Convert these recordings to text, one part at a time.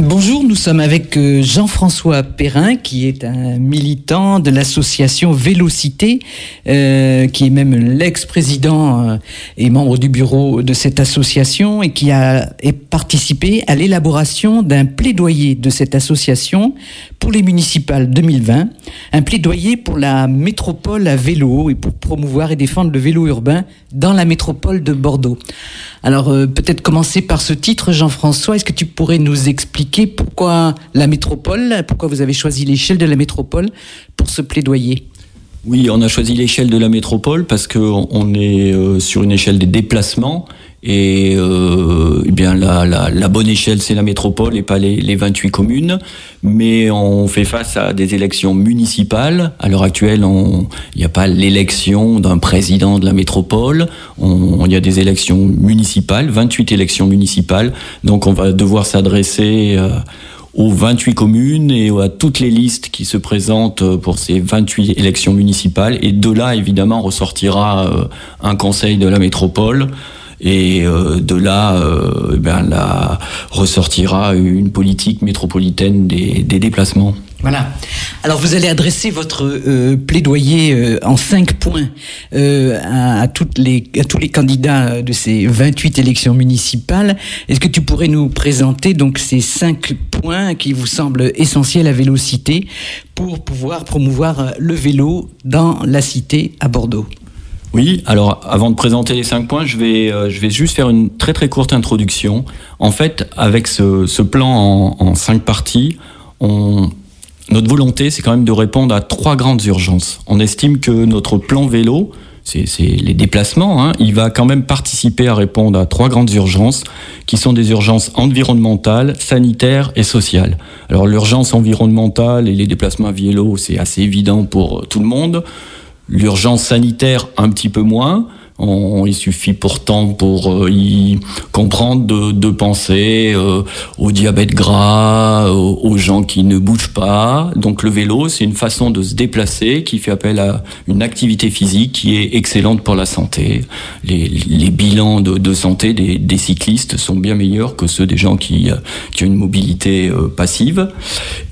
Bonjour, nous sommes avec euh, Jean-François Perrin, qui est un militant de l'association Vélocité, euh, qui est même l'ex-président euh, et membre du bureau de cette association et qui a participé à l'élaboration d'un plaidoyer de cette association pour les municipales 2020, un plaidoyer pour la métropole à vélo et pour promouvoir et défendre le vélo urbain dans la métropole de Bordeaux. Alors peut-être commencer par ce titre, Jean-François, est-ce que tu pourrais nous expliquer pourquoi la métropole, pourquoi vous avez choisi l'échelle de la métropole pour ce plaidoyer. Oui, on a choisi l'échelle de la métropole parce qu'on est euh, sur une échelle des déplacements et, euh, eh bien la, bonne échelle, c'est la métropole et pas les, 28 communes. Mais on fait face à des élections municipales. À l'heure actuelle, il n'y a pas l'élection d'un président de la métropole. Il y a des élections municipales, 28 élections municipales. Donc on va devoir s'adresser... Euh, aux 28 communes et à toutes les listes qui se présentent pour ces 28 élections municipales. Et de là, évidemment, ressortira euh, un conseil de la métropole. Et euh, de là, euh, eh ben, ressortira une politique métropolitaine des, déplacements. Voilà. Alors vous allez adresser votre euh, plaidoyer en cinq points à, à, les, à tous les candidats de ces 28 élections municipales. Est-ce que tu pourrais nous présenter donc ces cinq points qui vous semblent essentiels à Vélocité pour pouvoir promouvoir le vélo dans la cité à Bordeaux? Oui, alors avant de présenter les cinq points, je vais, euh, je vais juste faire une très très courte introduction. En fait, avec ce, plan en, cinq parties, notre volonté, c'est quand même de répondre à trois grandes urgences. On estime que notre plan vélo, c'est les déplacements, hein, il va quand même participer à répondre à trois grandes urgences, qui sont des urgences environnementales, sanitaires et sociales. Alors l'urgence environnementale et les déplacements à vélo, c'est assez évident pour tout le monde. L'urgence sanitaire, un petit peu moins. On, il suffit pourtant pour euh, y comprendre de, de penser euh, au diabète gras, aux, gens qui ne bougent pas. Donc le vélo, c'est une façon de se déplacer qui fait appel à une activité physique qui est excellente pour la santé. Les, les bilans de, de santé des, des, cyclistes sont bien meilleurs que ceux des gens qui, qui ont une mobilité euh, passive.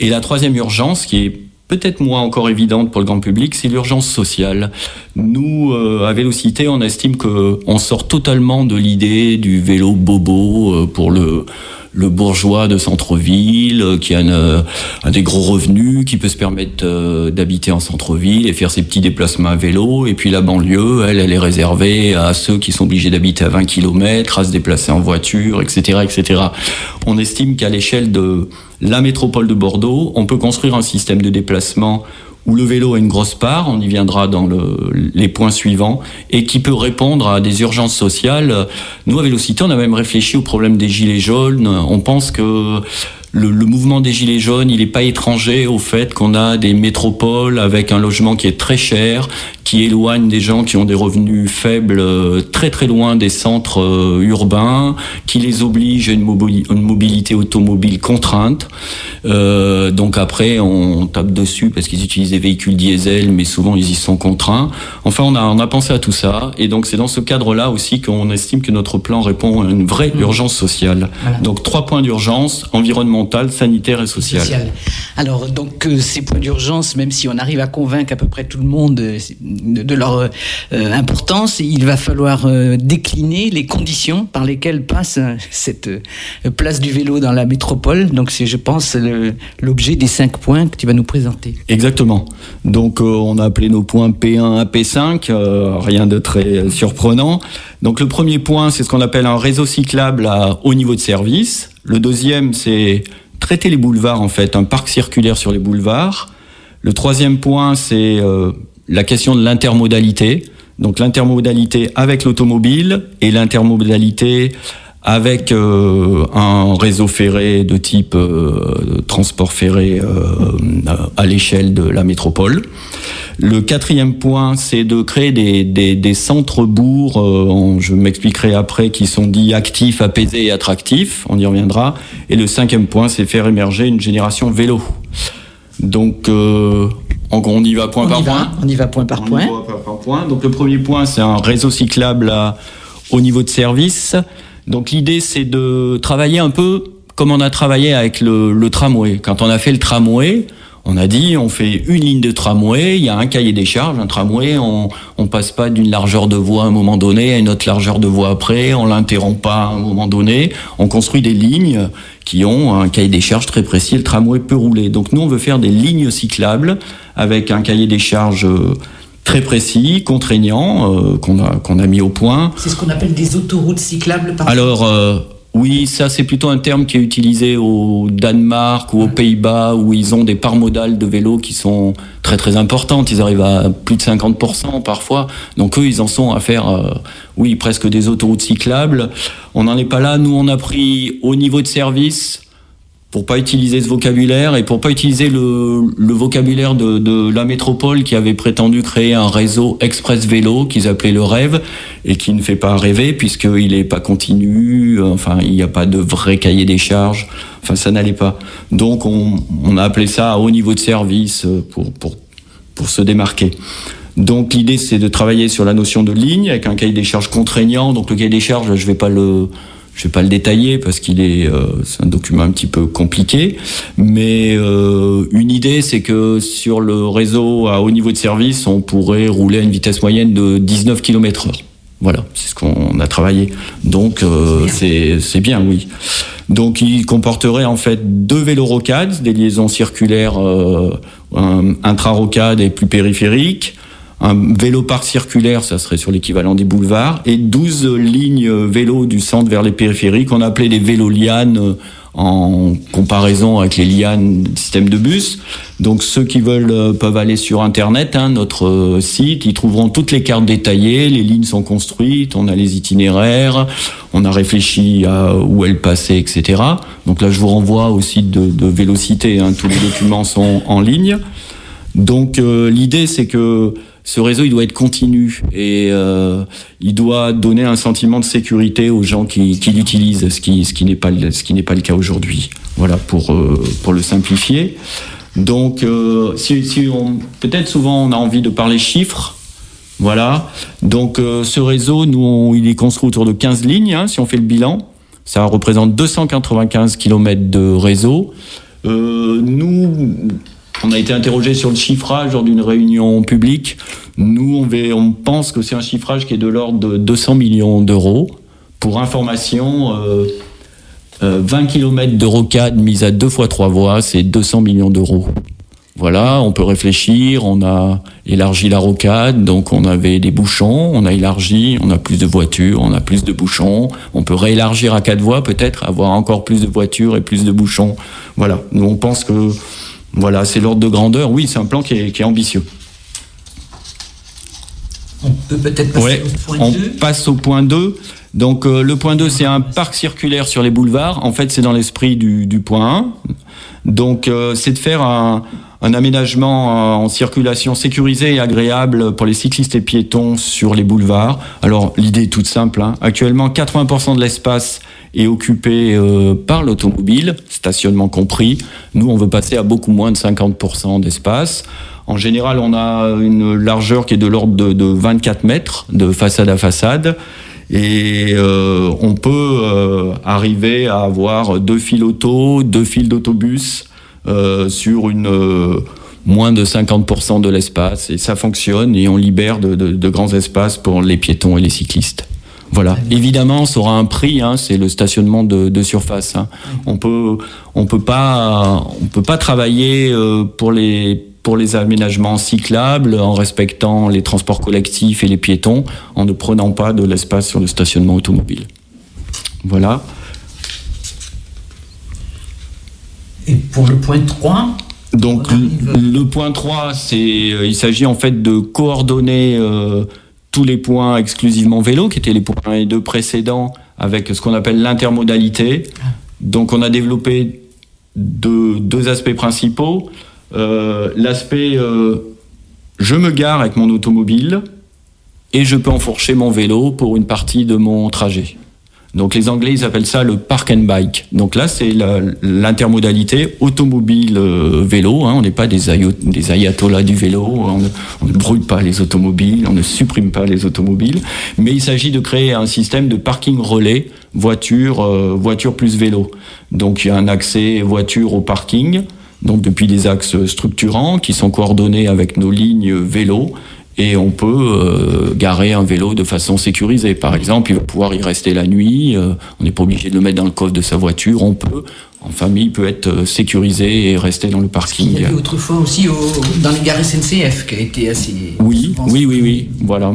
Et la troisième urgence, qui est peut-être moins encore évidente pour le grand public, c'est l'urgence sociale. Nous, euh, à Vélocité, on estime que on sort totalement de l'idée du vélo bobo euh, pour le le bourgeois de centre-ville euh, qui a, un des gros revenus, qui peut se permettre euh, d'habiter en centre-ville et faire ses petits déplacements à vélo. Et puis la banlieue, elle, elle est réservée à ceux qui sont obligés d'habiter à 20 km, à se déplacer en voiture, etc., etc. On estime qu'à l'échelle de la métropole de Bordeaux, on peut construire un système de déplacement où le vélo a une grosse part, on y viendra dans le, les points suivants, et qui peut répondre à des urgences sociales. Nous, à Vélocité, on a même réfléchi au problème des gilets jaunes. On pense que le, le, mouvement des Gilets jaunes, il n'est pas étranger au fait qu'on a des métropoles avec un logement qui est très cher, qui éloigne des gens qui ont des revenus faibles euh, très très loin des centres euh, urbains, qui les oblige à une, mobilité automobile contrainte. Euh, donc après, on tape dessus parce qu'ils utilisent des véhicules diesel, mais souvent ils y sont contraints. Enfin, on a, on a pensé à tout ça, et donc c'est dans ce cadre-là aussi qu'on estime que notre plan répond à une vraie mmh. urgence sociale. Voilà. Donc trois points d'urgence environnementale, sanitaire et sociale. Social. Alors donc ces points d'urgence, même si on arrive à convaincre à peu près tout le monde de, leur euh, importance, il va falloir euh, décliner les conditions par lesquelles passe euh, cette place du vélo dans la métropole. Donc c'est, je pense, l'objet des cinq points que tu vas nous présenter. Exactement. Donc on a appelé nos points P1 à P5, rien de très surprenant. Donc le premier point, c'est ce qu'on appelle un réseau cyclable à haut niveau de service. Le deuxième, c'est traiter les boulevards, en fait, un parc circulaire sur les boulevards. Le troisième point, c'est la question de l'intermodalité. Donc l'intermodalité avec l'automobile et l'intermodalité avec euh, un réseau ferré de type euh, transport ferré euh, à l'échelle de la métropole. Le quatrième point, c'est de créer des, des, des centres-bourgs, euh, je m'expliquerai après, qui sont dits actifs, apaisés et attractifs, on y reviendra. Et le cinquième point, c'est faire émerger une génération vélo. Donc, on y va point on par va, point. On y va point par on point. Par, par point. Donc le premier point, c'est un réseau cyclable à, au niveau de service. Donc l'idée, c'est de travailler un peu comme on a travaillé avec le, le tramway. Quand on a fait le tramway, on a dit, on fait une ligne de tramway, il y a un cahier des charges, un tramway, on, on passe pas d'une largeur de voie à un moment donné à une autre largeur de voie après, on l'interrompt pas à un moment donné, on construit des lignes qui ont un cahier des charges très précis, le tramway peut rouler. Donc nous, on veut faire des lignes cyclables avec un cahier des charges euh, très précis, contraignant, euh, qu'on a, qu'on a mis au point. C'est ce qu'on appelle des autoroutes cyclables par Alors, euh, oui, ça c'est plutôt un terme qui est utilisé au Danemark ou aux Pays-Bas où ils ont des parts modales de vélos qui sont très très importantes. Ils arrivent à plus de 50% parfois. Donc eux, ils en sont à faire, euh, oui, presque des autoroutes cyclables. On n'en est pas là. Nous, on a pris au niveau de service pour pas utiliser ce vocabulaire et pour pas utiliser le, vocabulaire de, la métropole qui avait prétendu créer un réseau express vélo qu'ils appelaient le rêve et qui ne fait pas rêver puisqu'il n'est pas continu, enfin il n'y a pas de vrai cahier des charges, enfin ça n'allait pas. Donc on, a appelé ça à haut niveau de service pour, pour, pour se démarquer. Donc l'idée c'est de travailler sur la notion de ligne avec un cahier des charges contraignant. Donc le cahier des charges, je vais pas le je vais pas le détailler parce qu'il est, euh, c'est un document un petit peu compliqué, mais euh, une idée, c'est que sur le réseau à haut niveau de service, on pourrait rouler à une vitesse moyenne de 19 km/h. Voilà, c'est ce qu'on a travaillé. Donc euh, c'est bien, oui. Donc il comporterait en fait deux vélorocades, des liaisons circulaires euh, intra-rocades et plus périphériques, un vélo parc circulaire, ça serait sur l'équivalent des boulevards, et 12 lignes vélo du centre vers les périphériques, qu'on appelait des vélos lianes en comparaison avec les lianes système de bus. Donc ceux qui veulent peuvent aller sur internet, hein, notre site, ils trouveront toutes les cartes détaillées, les lignes sont construites, on a les itinéraires, on a réfléchi à où elles passaient, etc. Donc là je vous renvoie au site de, de Vélocité, hein, tous les documents sont en ligne. Donc euh, l'idée c'est que ce réseau il doit être continu et euh, il doit donner un sentiment de sécurité aux gens qui, l'utilisent, ce qui, n'est pas le cas aujourd'hui. Voilà pour euh, le simplifier. Donc euh, peut-être souvent on a envie de parler chiffres. Voilà. Donc ce réseau, nous, il est construit autour de 15 lignes. Hein, si on fait le bilan, ça représente 295 km de réseau. Nous, on a été interrogé sur le chiffrage lors d'une réunion publique. Nous, on, pense que c'est un chiffrage qui est de l'ordre de 200 millions d'euros. Pour information, euh, euh, 20 km de rocade mise à deux fois trois voies, c'est 200 millions d'euros. Voilà, on peut réfléchir, on a élargi la rocade, donc on avait des bouchons, on a élargi, on a plus de voitures, on a plus de bouchons, on peut réélargir à quatre voies peut-être, avoir encore plus de voitures et plus de bouchons. Voilà, nous on pense que voilà, c'est l'ordre de grandeur. Oui, c'est un plan qui est, ambitieux. On peut peut-être passer ouais, au point on 2. passe au point 2. Donc euh, le point 2, c'est un parc circulaire sur les boulevards. En fait, c'est dans l'esprit du, du, point 1. Donc euh, c'est de faire un, un aménagement en circulation sécurisé et agréable pour les cyclistes et piétons sur les boulevards. Alors l'idée est toute simple. Hein. Actuellement, 80% de l'espace est occupé euh, par l'automobile, stationnement compris. Nous, on veut passer à beaucoup moins de 50% d'espace. En général, on a une largeur qui est de l'ordre de, de, 24 mètres de façade à façade. Et euh, on peut euh, arriver à avoir deux fils auto, deux fils d'autobus euh, sur une moins de 50% de l'espace. Et ça fonctionne et on libère de, de, de grands espaces pour les piétons et les cyclistes. Voilà. Évidemment, ça aura un prix. Hein, c'est le stationnement de, de surface. Hein. On peut, on peut pas, on peut pas travailler euh, pour les pour les aménagements cyclables en respectant les transports collectifs et les piétons, en ne prenant pas de l'espace sur le stationnement automobile. Voilà. Et pour le point 3 Donc le point 3, c'est il s'agit en fait de coordonner euh, tous les points exclusivement vélo, qui étaient les points 1 et 2 précédents, avec ce qu'on appelle l'intermodalité. Donc on a développé deux, deux aspects principaux. Euh, L'aspect euh, je me gare avec mon automobile et je peux enfourcher mon vélo pour une partie de mon trajet. Donc les Anglais, ils appellent ça le park and bike. Donc là, c'est l'intermodalité automobile-vélo. Hein. On n'est pas des, ayatollahs du vélo, on ne, on ne, brûle pas les automobiles, on ne supprime pas les automobiles, mais il s'agit de créer un système de parking relais voiture, euh, voiture plus vélo. Donc il y a un accès voiture au parking, donc depuis des axes structurants qui sont coordonnés avec nos lignes vélo et on peut euh, garer un vélo de façon sécurisée. Par exemple, il va pouvoir y rester la nuit, euh, on n'est pas obligé de le mettre dans le coffre de sa voiture, on peut, en famille, peut être euh, sécurisé et rester dans le parking. Il y autrefois aussi dans les gares SNCF qui a été assez... Oui, oui, oui, oui, voilà.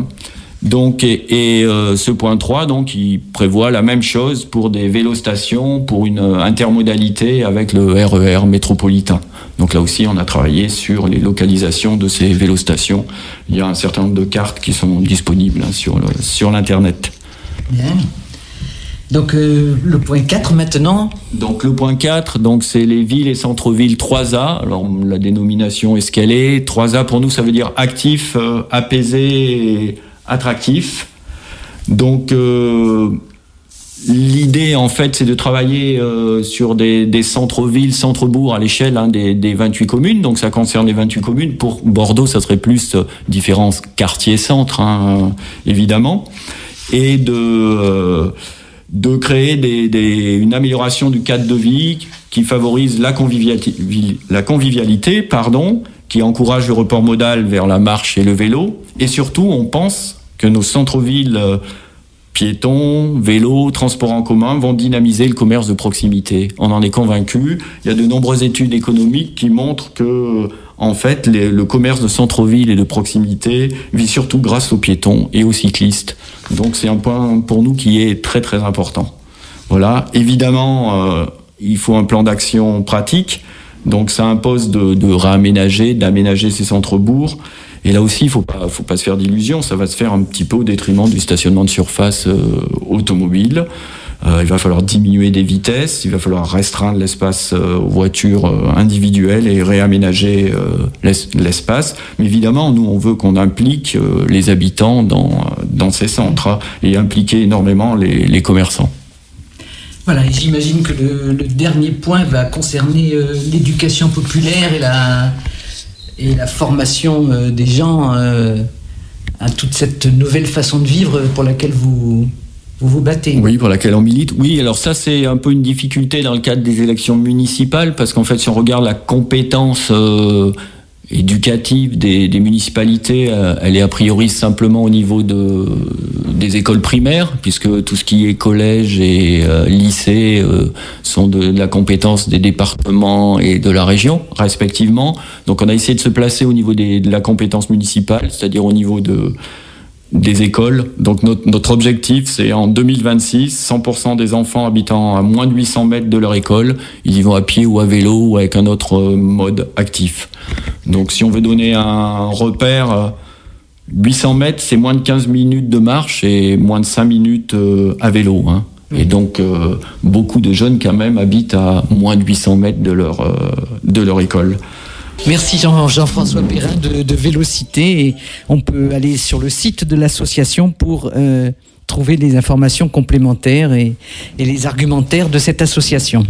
Donc, et, euh, ce point 3, donc, il prévoit la même chose pour des vélostations, pour une intermodalité avec le RER e métropolitain. Donc là aussi, on a travaillé sur les localisations de ces vélostations. Il y a un certain nombre de cartes qui sont disponibles hein, sur, sur l'Internet. Bien. Donc euh, le point 4 maintenant Donc le point 4, donc c'est les villes et centres-villes 3A. Alors la dénomination est ce qu'elle est. 3A pour nous ça veut dire actif, euh, apaisé et attractif. Donc euh, l'idée en fait c'est de travailler euh, sur des, centres-villes, centres-bourgs à l'échelle hein, des, 28 communes. Donc ça concerne les 28 communes. Pour Bordeaux ça serait plus euh, différents quartiers-centres hein, évidemment. Et de, de créer des, une amélioration du cadre de vie qui favorise la convivialité, la convivialité pardon, qui encourage le report modal vers la marche et le vélo. Et surtout, on pense que nos centres-villes euh, piétons, vélos, transports en commun vont dynamiser le commerce de proximité. On en est convaincu. Il y a de nombreuses études économiques qui montrent que, en fait, le commerce de centre-ville et de proximité vit surtout grâce aux piétons et aux cyclistes. Donc c'est un point pour nous qui est très très important. Voilà. Évidemment, euh, il faut un plan d'action pratique. Donc ça impose de, de réaménager, d'aménager ces centres-bourgs. Et là aussi, il faut pas, faut pas se faire d'illusions. Ça va se faire un petit peu au détriment du stationnement de surface euh, automobile. Euh, il va falloir diminuer des vitesses, il va falloir restreindre l'espace euh, aux voitures individuelles et réaménager l'espace. Mais évidemment, nous, on veut qu'on implique les habitants dans, ces centres hein, et impliquer énormément les, commerçants. Voilà, j'imagine que le, dernier point va concerner l'éducation populaire et la, et la formation euh, des gens euh, à toute cette nouvelle façon de vivre pour laquelle vous, vous battez. Oui, pour laquelle on milite. Oui, alors ça c'est un peu une difficulté dans le cadre des élections municipales parce qu'en fait si on regarde la compétence euh, éducative des, municipalités, euh, elle est a priori simplement au niveau de, des écoles primaires, puisque tout ce qui est collège et euh, lycée euh, sont de, la compétence des départements et de la région, respectivement. Donc on a essayé de se placer au niveau de la compétence municipale, c'est-à-dire au niveau de des écoles. Donc notre, notre objectif, c'est en 2026, 100% des enfants habitant à moins de 800 mètres de leur école, ils y vont à pied ou à vélo ou avec un autre mode actif. Donc si on veut donner un repère, 800 mètres, c'est moins de 15 minutes de marche et moins de 5 minutes euh, à vélo. Hein. Et donc euh, beaucoup de jeunes quand même habitent à moins de 800 mètres de leur, euh, de leur école. Merci Jean-François Perrin de, de, Vélocité. Et on peut aller sur le site de l'association pour trouver les informations complémentaires et les argumentaires de cette association.